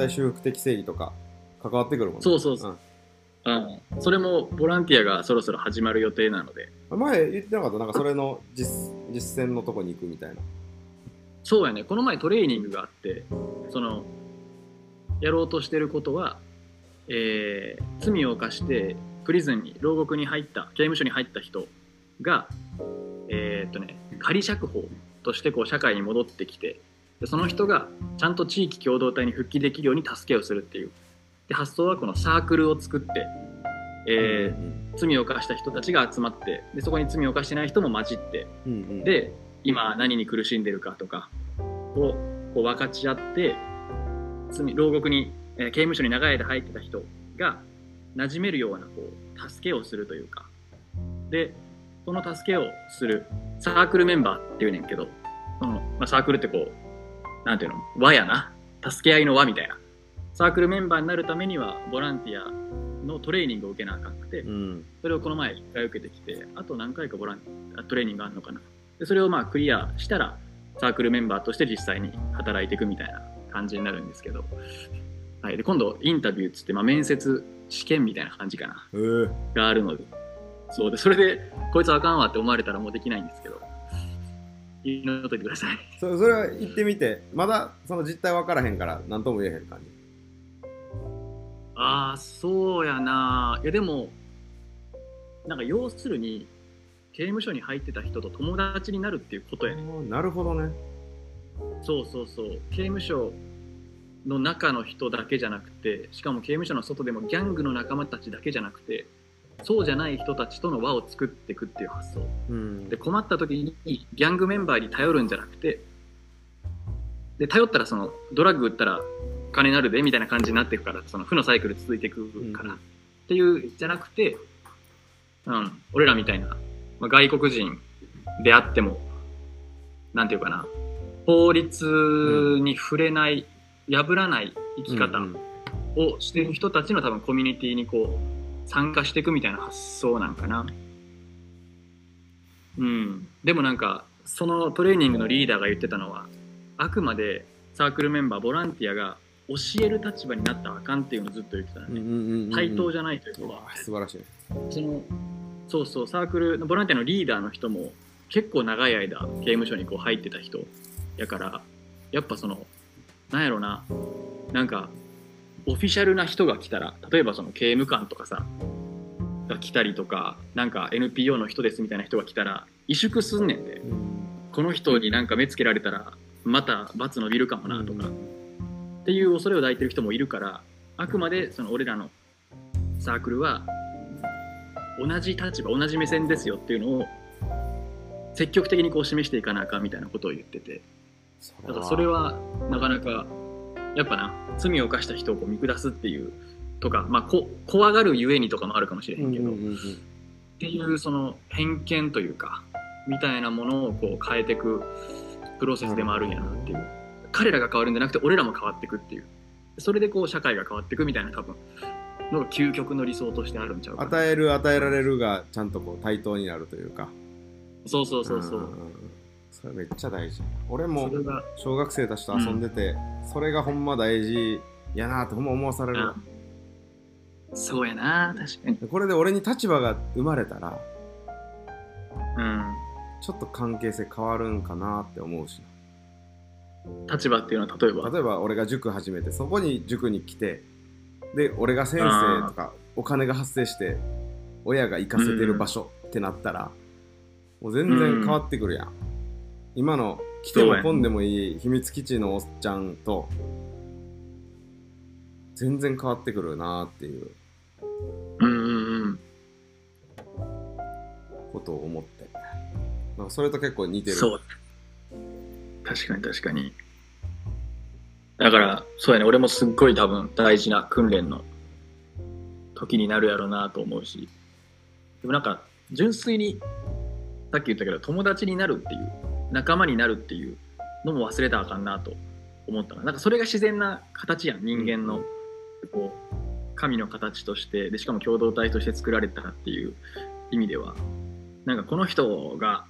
対修復的正義とか関わってくるもんね。そうそうそう。うん、それもボランティアがそろそろ始まる予定なので。うん前言ってなかった？なんかそれの実実践のとこに行くみたいな。そうやね。この前トレーニングがあってそのやろうとしてることは、えー罪を犯してプリズンに牢獄に入った刑務所に入った人がえーっとね仮釈放としてこう社会に戻ってきてでその人がちゃんと地域共同体に復帰できるように助けをするっていう。で発想はこのサークルを作って、えーうん罪を犯した人たちが集まってでそこに罪を犯してない人も混じってうんうん、で今何に苦しんでるかとかをこう分かち合って罪牢獄に、えー刑務所に長い間入ってた人が馴染めるようなこう助けをするというか。でその助けをするサークルメンバーっていうねんけどその、まあ、サークルってこうなんていうの？輪やな。助け合いの輪みたいな。サークルメンバーになるためにはボランティアのトレーニングを受けなあかんくて、うん。それをこの前1回受けてきて、あと何回かボランあトレーニングがあるのかな？でそれをまあクリアしたら、サークルメンバーとして実際に働いていくみたいな感じになるんですけど、はい、で今度インタビューっつって、まあ、面接試験みたいな感じかな、え。ー、があるので、そう。で、それで、こいつあかんわって思われたらもうできないんですけど、言いのといてください。そそれは行ってみてまだその実態分からへんから何とも言えへん感じ。ああ、そうやな。いや、でも、なんか要するに、刑務所に入ってた人と友達になるっていうことやね。なるほどね。そうそうそう刑務所の中の人だけじゃなくてしかも刑務所の外でもギャングの仲間たちだけじゃなくてそうじゃない人たちとの輪を作っていくっていう発想。うん。で困った時にギャングメンバーに頼るんじゃなくてで頼ったらそのドラッグ売ったら金になるでみたいな感じになっていくからその負のサイクル続いていくから、うん。っていうじゃなくて、うん、俺らみたいな、まあ、外国人であってもなんていうかな法律に触れない、破らない生き方うん。をしてる人たちの多分コミュニティにこう参加していくみたいな発想なんかな。うん。でもなんかそのトレーニングのリーダーが言ってたのはあくまでサークルメンバーボランティアが教える立場になったらあかんっていうのをずっと言ってたのね。うんうん対等じゃないといううか、わ素晴らしい。そのそうそうサークルのボランティアのリーダーの人も結構長い間刑務所にこう入ってた人やからやっぱそのなんやろななんかオフィシャルな人が来たら例えばその刑務官とかさが来たりとかなんか NPO の人ですみたいな人が来たら萎縮すんねんでこの人になんか目つけられたらまた罰伸びるかもなとか、っていう恐れを抱いてる人もいるからあくまでその俺らのサークルは同じ立場同じ目線ですよっていうのを積極的にこう示していかなあかんみたいなことを言ってて。だからそれはなかなかやっぱな罪を犯した人をこう見下すっていうとか、まあ、こ怖がるゆえにとかもあるかもしれへんけど、うんうんうんうん。っていうその偏見というかみたいなものをこう変えていくプロセスでもあるんやなっていう。彼らが変わるんじゃなくて俺らも変わっていくっていう。それでこう社会が変わっていくみたいな多分のが究極の理想としてあるんちゃうかな。与える与えられるがちゃんとこう対等になるというか。そうそうそうそう、んんんそれめっちゃ大事。俺も小学生たちと遊んでて、それがほんま大事やなってほんま思わされる。わ。そうやな確かに。これで俺に立場が生まれたら、うん。ちょっと関係性変わるんかなって思うし立場っていうのは例えば？例えば俺が塾始めてそこに塾に来てで俺が先生とかお金が発生して親が行かせてる場所ってなったら、もう全然変わってくるやん、今の来ても来ん。でもいい秘密基地のおっちゃんと全然変わってくるなっていううんうんうん。ことを思って。なんかそれと結構似てる。そう。確かに確かに。だからそうやね。俺もすっごい多分大事な訓練の時になるやろうなと思うし。でもなんか純粋にさっき言ったけど友達になるっていう仲間になるっていうのも忘れたらあかんなと思ったな。なんかそれが自然な形やん人間の。こう神の形としてでしかも共同体として作られたっていう意味ではなんかこの人が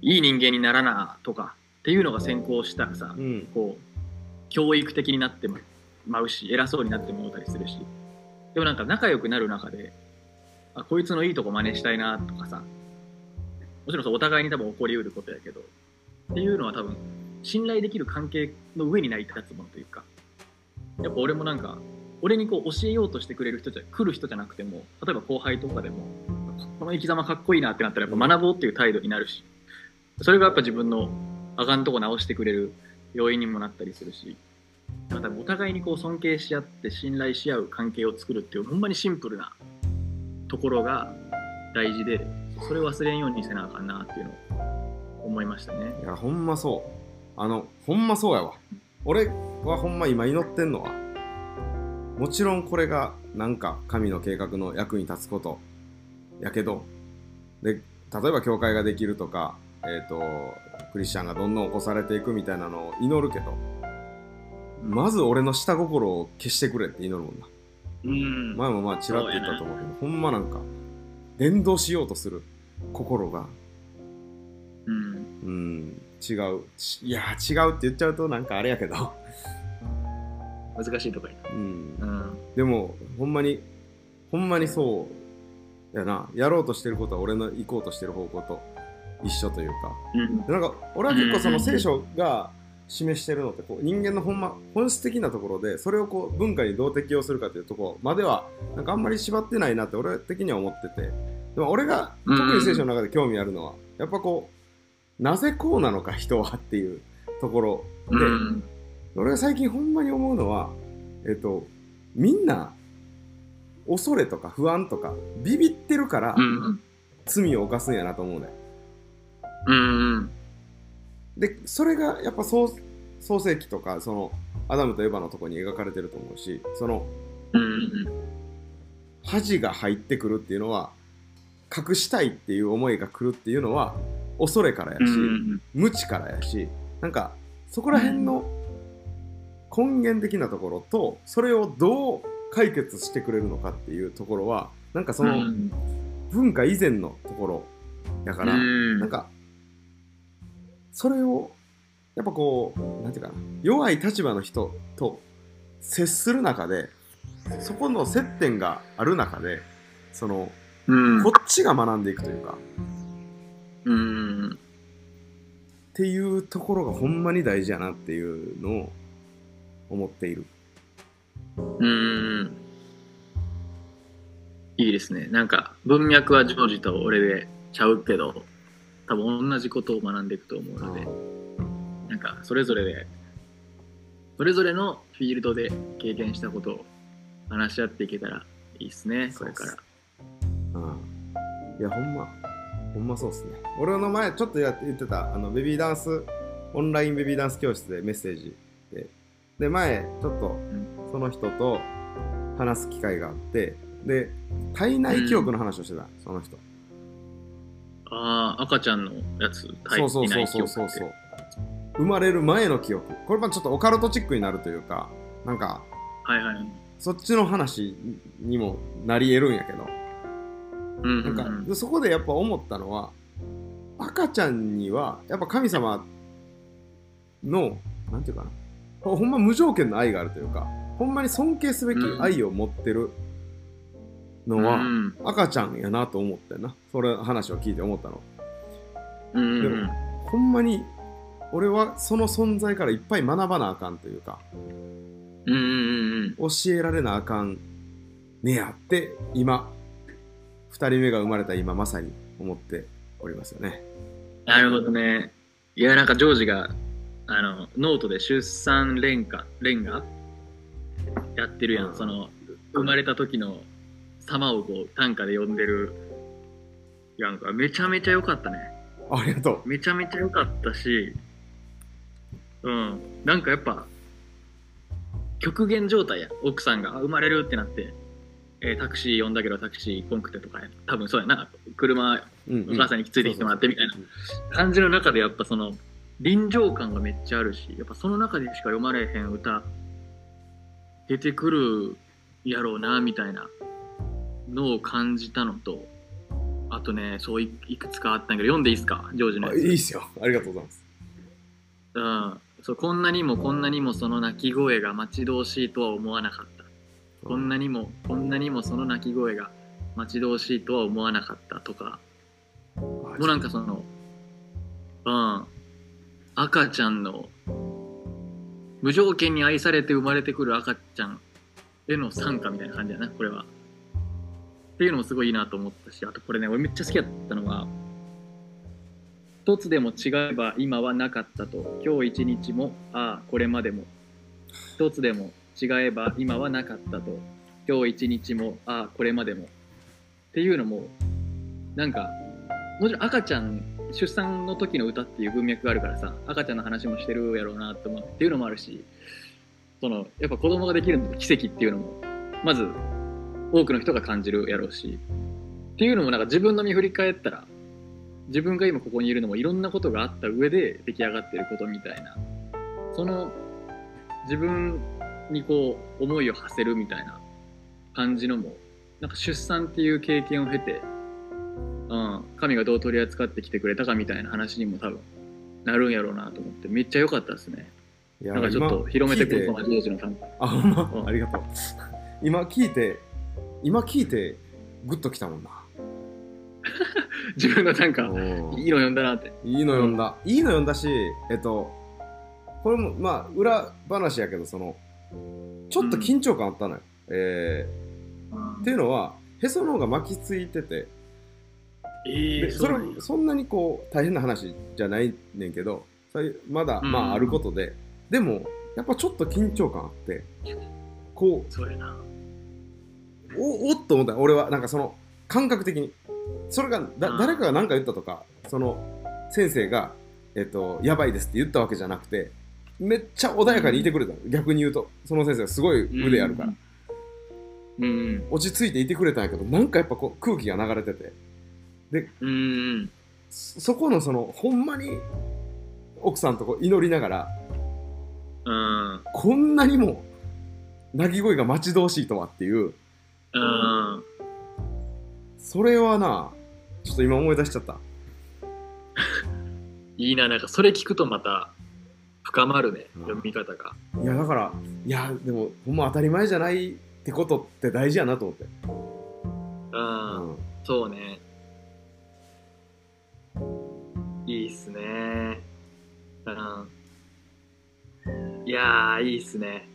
いい人間にならなとかっていうのが先行したらさ、うん。こう教育的になってもまうし偉そうになってもうたりするし。でもなんか仲良くなる中であこいつのいいとこ真似したいなとかさもちろんそうお互いに多分起こりうることやけどっていうのは多分信頼できる関係の上に成り立つものというかやっぱ俺もなんか俺にこう教えようとしてくれる人じゃ来る人じゃなくても例えば後輩とかでもこの生き様かっこいいなってなったらやっぱ学ぼうっていう態度になるしそれがやっぱ自分のあかんとこ直してくれる要因にもなったりするしまたお互いにこう尊敬し合って信頼し合う関係を作るっていうほんまにシンプルなところが大事でそれを忘れんようにせなあかんなっていうのを思いましたね。いやほんまそう。あのほんまそうやわ。俺はほんま今祈ってんのはもちろんこれがなんか神の計画の役に立つことやけどで例えば教会ができるとかえっ、とクリスチャンがどんどん起こされていくみたいなのを祈るけどまず俺の下心を消してくれって祈るもんな。うん。前もまあちらっと言ったと思うけど、ほんまなんか連動しようとする心がうん。うん。違う。ちいや違うって言っちゃうとなんかあれやけど、難しいとこにうん、うん。でもほんまにほんまにそうやな。やろうとしてることは俺の行こうとしてる方向と一緒というか。うん。でなんか俺は結構その聖書が示してるのってこう人間のほんま本質的なところでそれをこう文化にどう適用するかというところまではなんかあんまり縛ってないなって俺的には思ってて。でも俺が特に聖書の中で興味あるのはやっぱこうなぜこうなのか人はっていうところで、うん。俺が最近ほんまに思うのはえっとみんな恐れとか不安とかビビってるからうん罪を犯すんやなと思うねうんでそれがやっぱ創創世記とかそのアダムとエヴァのとこに描かれてると思うしそのうん。恥が入ってくるっていうのは隠したいっていう思いが来るっていうのは恐れからやし、うん無知からやしなんかそこら辺の根源的なところとそれをどう解決してくれるのかっていうところはなんかそのうん。文化以前のところやから、うん。なんかそれをやっぱこうなんていうかな弱い立場の人と接する中でそこの接点がある中でそのうん。こっちが学んでいくというかうん。っていうところがほんまに大事やなっていうのを思っている。うん。いいですね。なんか文脈はジョージと俺でちゃうけど多分同じことを学んでいくと思うのでなんかそれぞれでそれぞれのフィールドで経験したことを話し合っていけたらいいですねこれから。うん。いやほんまほんまそうっすね。俺の前ちょっとやって言ってたあのベビーダンスオンラインベビーダンス教室でメッセージ。でで前ちょっとその人と話す機会があってで体内記憶の話をしてた、その人。ああ赤ちゃんのやつそうそうそうそう。そうそう生まれる前の記憶。これはちょっとオカルトチックになるというかなんかはいはいそっちの話にもなり得るんやけど。うんなんか、うん。でそこでやっぱ思ったのは赤ちゃんにはやっぱ神様のなんていうかなほほんま無条件の愛があるというかほんまに尊敬すべき愛を持ってるのは、うん赤ちゃんやなと思ってんな。それ話を聞いて思ったの。うんでもほんまに俺はその存在からいっぱい学ばなあかんというかうんうんうん。教えられなあかんねやって今2人目が生まれた今まさに思っておりますよねなるほどね。いや、なんかジョージが、あの、ノートで出産連歌、連歌？やってるやん。うんその、生まれた時の様をこう、短歌で読んでるやんか。めちゃめちゃ良かったね。ありがとめちゃめちゃ良かったし、うん。なんかやっぱ、極限状態や。奥さんがあ生まれるってなって、えータクシー呼んだけどタクシー来んくてとかや、多分そうや。な。車、お母さんについてきてもらってみたいな。感じの中でやっぱその臨場感がめっちゃあるしやっぱその中でしか読まれへん歌出てくるやろうなみたいなのを感じたのとあとねそういいくつかあったんやけど読んでいいっすか？ジョージのやつ。あいいっすよ。ありがとうございます。うん、そうこんなにもこんなにもその鳴き声が待ち遠しいとは思わなかったこんなにもこんなにもその鳴き声が待ち遠しいとは思わなかったとか。もうなんかそのうん赤ちゃんの無条件に愛されて生まれてくる赤ちゃんへの参加みたいな感じだなこれは。っていうのもすごいいいなと思ったしあとこれね俺めっちゃ好きだったのが一つでも違えば今はなかったと。今日一日もああこれまでも。一つでも違えば今はなかったと。今日一日もああこれまでも。っていうのもなんかもちろん赤ちゃん出産の時の歌っていう文脈があるからさ赤ちゃんの話もしてるやろうなと思っていうのもあるしそのやっぱ子供ができるのって奇跡っていうのも。まず多くの人が感じるやろうし。っていうのもなんか自分の身振り返ったら自分が今ここにいるのもいろんなことがあった上で出来上がってることみたいな。その自分にこう思いを馳せるみたいな感じのもなんか出産っていう経験を経て、うん、神がどう取り扱ってきてくれたかみたいな話にも多分なるんやろうなと思ってめっちゃ良かったですねなんかちょっと広めてくる今聞いそのジョージの短歌あ、ほんま、うんありがとう。今聞いて、今聞いて、グッときたもんな。自分の短歌うんいいの読んだなっていいの読んだ。いいの読んだし、えっと、これも、まあ、裏話やけど、その、ちょっと緊張感あったのよ。えー、っていうのは、へその方が巻きついてて、ええでそれそんなにこう大変な話じゃないねんけどまだ、うん。まああることで。でもやっぱちょっと緊張感あって。こそうやな。うおおっと思った。俺はなんかその感覚的に。それがだうん。誰かが何か言ったとかその先生が、えっと、やばいですって言ったわけじゃなくてめっちゃ穏やかにいてくれたの。逆に言うと。その先生がすごい腕あるから、うん。落ち着いていてくれたんやけどなんかやっぱこう空気が流れてて。うんうん。そそこのそのほんまに奥さんとこう祈りながらうん。こんなにも鳴き声が待ち遠しいとはっていう。うん。それはなちょっと今思い出しちゃった。いいななんかそれ聞くとまた深まるねうん。読み方が。いやだからいやでもほんま当たり前じゃないってことって大事やなと思って、うん。うんそうね。いいっすね。うん。いやーいいっすね。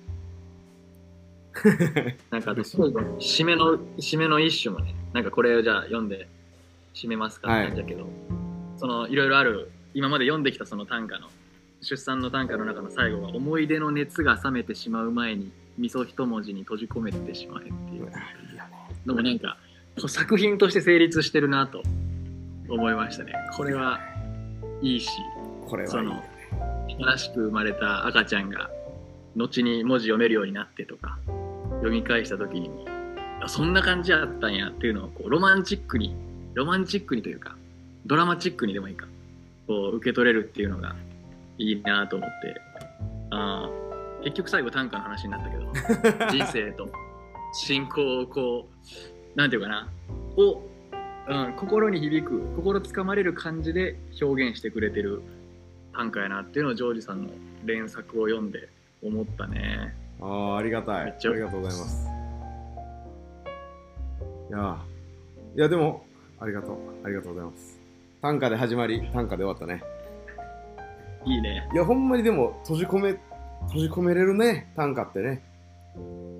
なんか締めの締めの一種もねなんかこれをじゃあ読んで締めますかって感じだけど、そのいろいろある今まで読んできたその短歌の出産の短歌の中の最後が思い出の熱が冷めてしまう前に味噌一文字に閉じ込めてしまえっていう。のもなんか作品として成立してるなと思いましたね。これはいいしこれは新しく生まれた赤ちゃんが後に文字読めるようになってとか読み返した時にもあそんな感じやったんやっていうのをこうロマンチックにロマンチックにというかドラマチックにでもいいかこう受け取れるっていうのがいいなと思って。あー結局最後短歌の話になったけど。人生と。信仰をこうなんていうかな。を、うん、心に響く心つかまれる感じで表現してくれてる短歌やなっていうのをジョージさんの連作を読んで思ったね。ああありがたい。ありがとうございます。いやー。いやでもありがとう。ありがとうございます。短歌で始まり短歌で終わったねいいね。いやほんまにでも閉じ込め閉じ込めれるね。短歌ってね。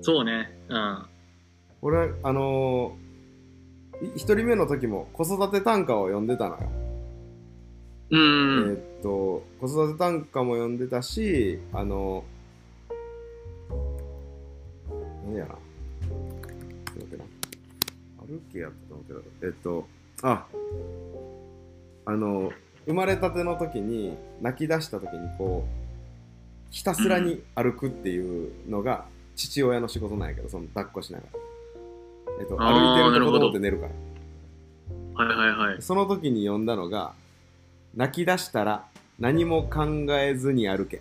そうね。うん。俺あのー、い一人目の時も子育て短歌を読んでたのよ、うん、えーっと子育て短歌も読んでたしあの何やな。ちょっと待ってな。歩けやったと思うけどえっとああの生まれたての時に泣き出した時にこうひたすらに歩くっていうのが父親の仕事なんやけどその抱っこしながら、えっと、歩いてると子供って寝るから。はいはいはい。その時に読んだのが泣き出したら何も考えずに歩け。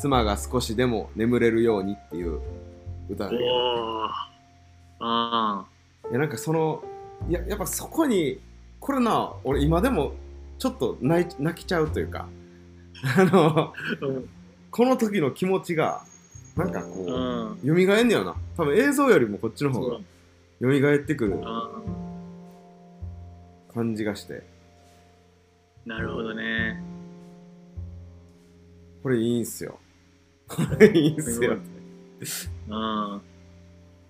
妻が少しでも眠れるようにっていう歌なんだけど。おー。あいやなんかそのいややっぱそこにこれな俺今でもちょっと泣い泣きちゃうというかあのこの時の気持ちがなんかこうう、ん。蘇んねよな。多分映像よりもこっちの方が蘇ってくるあ感じがして。なるほどね。これいいんすよ。これいいんすよ。うん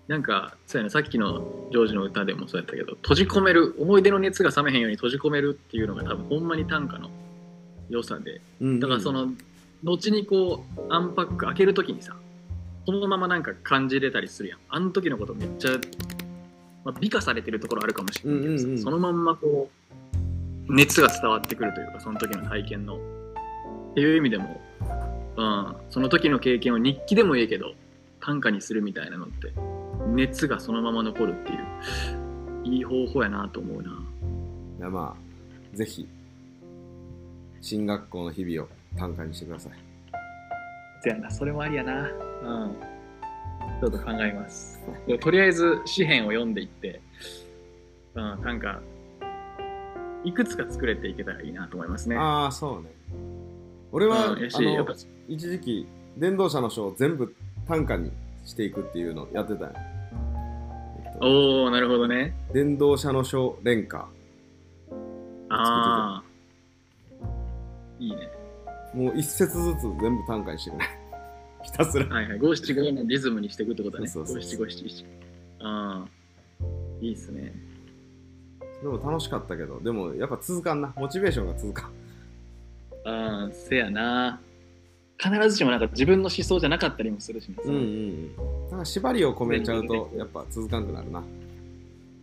なんかそうやねさっきのジョージの歌でもそうやったけど閉じ込める思い出の熱が冷めへんように閉じ込めるっていうのが多分ほんまに短歌の良さでうんだからその後にこうアンパック開ける時にさそのままなんか感じれたりするやん。あの時のことめっちゃ、まあ、美化されてるところあるかもしれないけどさ、うんうんうん。そのまんまこう熱が伝わってくるというかその時の体験の。っていう意味でも、うん、その時の経験を日記でもいいけど短歌にするみたいなのって熱がそのまま残るっていういい方法やなと思うな。いやまあぜひ進学校の日々を短歌にしてくださいそやな、それもありやな。うん。ちょっと考えます。とりあえず詩編を読んでいって、うん、なんか、いくつか作れていけたらいいなと思いますね。ああそうね俺は、うん、一時期電動車の書を全部短歌にしていくっていうのをやってたんや、えっとおー、なるほどね。電動車の書連歌ああ。いいね。もう一節ずつ全部短歌にしてくれ ひたすらはいはい。五七五のリズムにしていくってことだね。そうそうそう五七五七七。ああ。いいっすね。でも楽しかったけどでもやっぱ続かんなモチベーションが続かんああ、せやな。必ずしもなんか自分の思想じゃなかったりもするしね。うんうんうんなんか縛りを込めちゃうとやっぱ続かんくなるな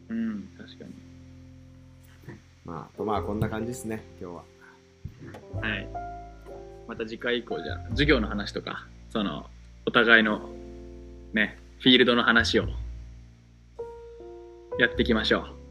うん、確かに。まあとまあこんな感じですね今日ははい。また次回以降じゃあ授業の話とか、その、お互いのね、フィールドの話をやっていきましょう。